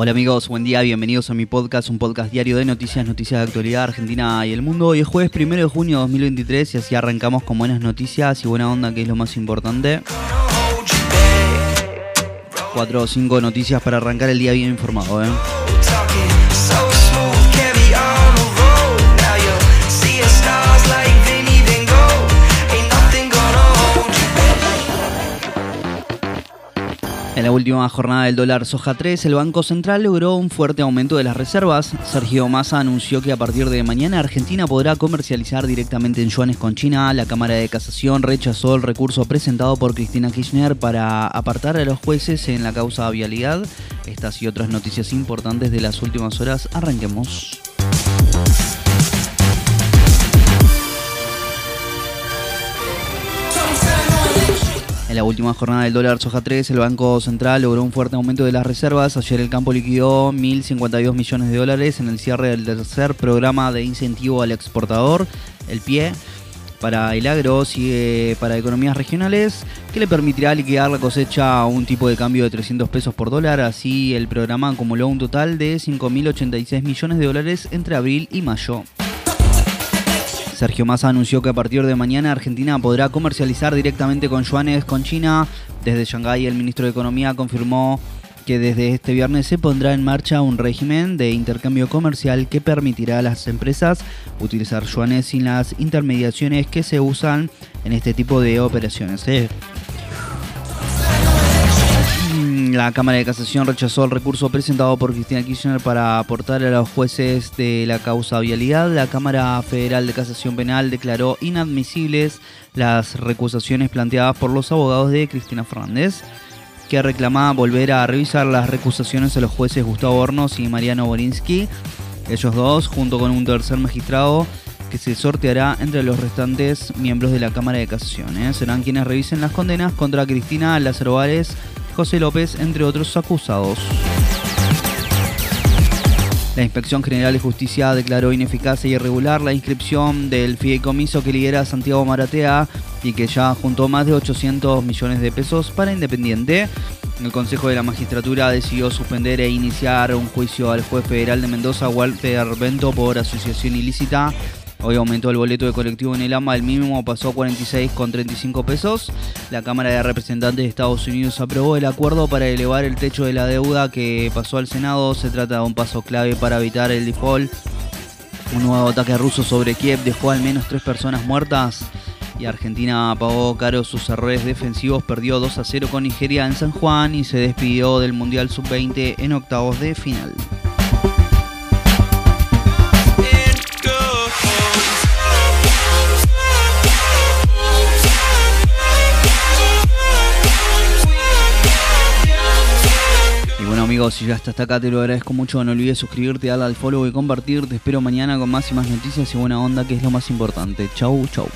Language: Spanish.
Hola amigos, buen día, bienvenidos a mi podcast, un podcast diario de noticias, noticias de actualidad argentina y el mundo. Hoy es jueves primero de junio de 2023 y así arrancamos con buenas noticias y buena onda, que es lo más importante. Cuatro o cinco noticias para arrancar el día bien informado, ¿eh? En la última jornada del dólar soja 3, el Banco Central logró un fuerte aumento de las reservas. Sergio Massa anunció que a partir de mañana Argentina podrá comercializar directamente en yuanes con China. La Cámara de Casación rechazó el recurso presentado por Cristina Kirchner para apartar a los jueces en la causa vialidad. Estas y otras noticias importantes de las últimas horas, arranquemos. En la última jornada del dólar soja 3, el Banco Central logró un fuerte aumento de las reservas. Ayer el campo liquidó 1.052 millones de dólares en el cierre del tercer programa de incentivo al exportador, el PIE, para el agro, para economías regionales, que le permitirá liquidar la cosecha a un tipo de cambio de 300 pesos por dólar. Así, el programa acumuló un total de 5.086 millones de dólares entre abril y mayo. Sergio Massa anunció que a partir de mañana Argentina podrá comercializar directamente con yuanes con China. Desde Shanghái el ministro de Economía confirmó que desde este viernes se pondrá en marcha un régimen de intercambio comercial que permitirá a las empresas utilizar yuanes sin las intermediaciones que se usan en este tipo de operaciones. ¿eh? La Cámara de Casación rechazó el recurso presentado por Cristina Kirchner para aportar a los jueces de la causa vialidad. La Cámara Federal de Casación Penal declaró inadmisibles las recusaciones planteadas por los abogados de Cristina Fernández, que reclamaba volver a revisar las recusaciones a los jueces Gustavo Hornos y Mariano Borinsky. Ellos dos, junto con un tercer magistrado, que se sorteará entre los restantes miembros de la Cámara de Casación. ¿eh? Serán quienes revisen las condenas contra Cristina Lázaro Várez José López, entre otros acusados. La Inspección General de Justicia declaró ineficaz e irregular la inscripción del fideicomiso que lidera Santiago Maratea y que ya juntó más de 800 millones de pesos para Independiente. El Consejo de la Magistratura decidió suspender e iniciar un juicio al juez federal de Mendoza, Walter Bento, por asociación ilícita Hoy aumentó el boleto de colectivo en el AMA, el mínimo pasó a 46,35 pesos. La Cámara de Representantes de Estados Unidos aprobó el acuerdo para elevar el techo de la deuda que pasó al Senado. Se trata de un paso clave para evitar el default. Un nuevo ataque ruso sobre Kiev dejó al menos tres personas muertas y Argentina pagó caro sus errores defensivos, perdió 2 a 0 con Nigeria en San Juan y se despidió del Mundial Sub-20 en octavos de final. Amigos, si ya hasta acá te lo agradezco mucho. No olvides suscribirte, darle al follow y compartir. Te espero mañana con más y más noticias y buena onda, que es lo más importante. Chau, chau.